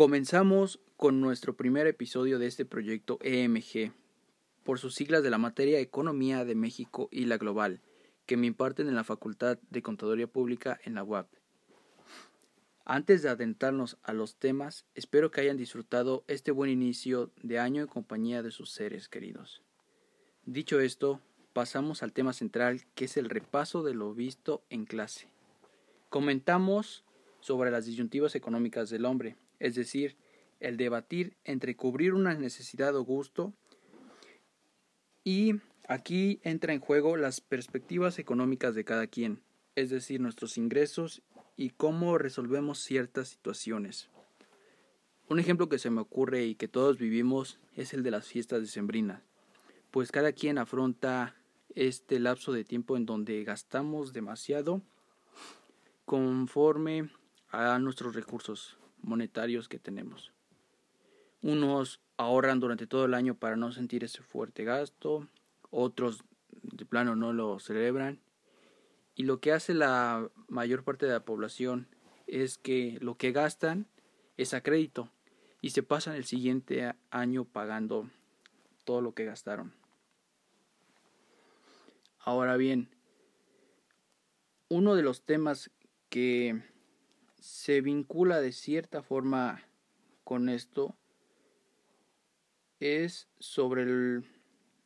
Comenzamos con nuestro primer episodio de este proyecto EMG, por sus siglas de la materia Economía de México y la Global, que me imparten en la Facultad de Contaduría Pública en la UAP. Antes de adentrarnos a los temas, espero que hayan disfrutado este buen inicio de año en compañía de sus seres queridos. Dicho esto, pasamos al tema central que es el repaso de lo visto en clase. Comentamos sobre las disyuntivas económicas del hombre, es decir, el debatir entre cubrir una necesidad o gusto. Y aquí entra en juego las perspectivas económicas de cada quien, es decir, nuestros ingresos y cómo resolvemos ciertas situaciones. Un ejemplo que se me ocurre y que todos vivimos es el de las fiestas decembrinas, pues cada quien afronta este lapso de tiempo en donde gastamos demasiado conforme a nuestros recursos monetarios que tenemos. Unos ahorran durante todo el año para no sentir ese fuerte gasto, otros de plano no lo celebran. Y lo que hace la mayor parte de la población es que lo que gastan es a crédito y se pasan el siguiente año pagando todo lo que gastaron. Ahora bien, uno de los temas que se vincula de cierta forma con esto es sobre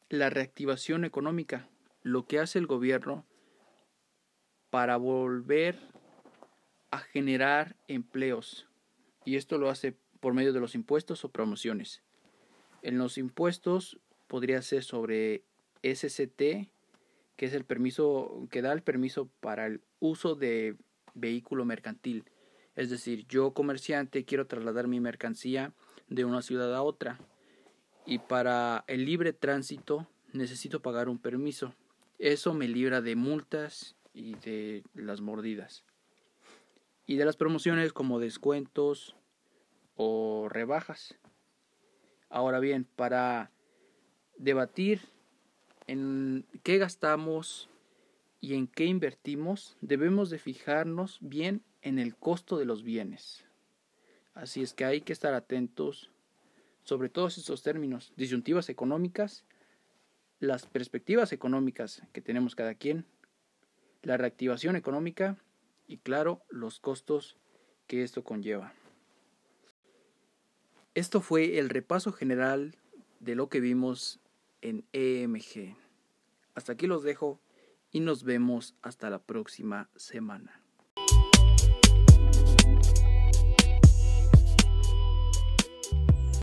la reactivación económica, lo que hace el gobierno para volver a generar empleos. Y esto lo hace por medio de los impuestos o promociones. En los impuestos podría ser sobre SCT, que es el permiso que da el permiso para el uso de vehículo mercantil. Es decir, yo comerciante quiero trasladar mi mercancía de una ciudad a otra y para el libre tránsito necesito pagar un permiso. Eso me libra de multas y de las mordidas. Y de las promociones como descuentos o rebajas. Ahora bien, para debatir en qué gastamos y en qué invertimos, debemos de fijarnos bien en el costo de los bienes. Así es que hay que estar atentos sobre todos estos términos, disyuntivas económicas, las perspectivas económicas que tenemos cada quien, la reactivación económica y claro, los costos que esto conlleva. Esto fue el repaso general de lo que vimos en EMG. Hasta aquí los dejo y nos vemos hasta la próxima semana.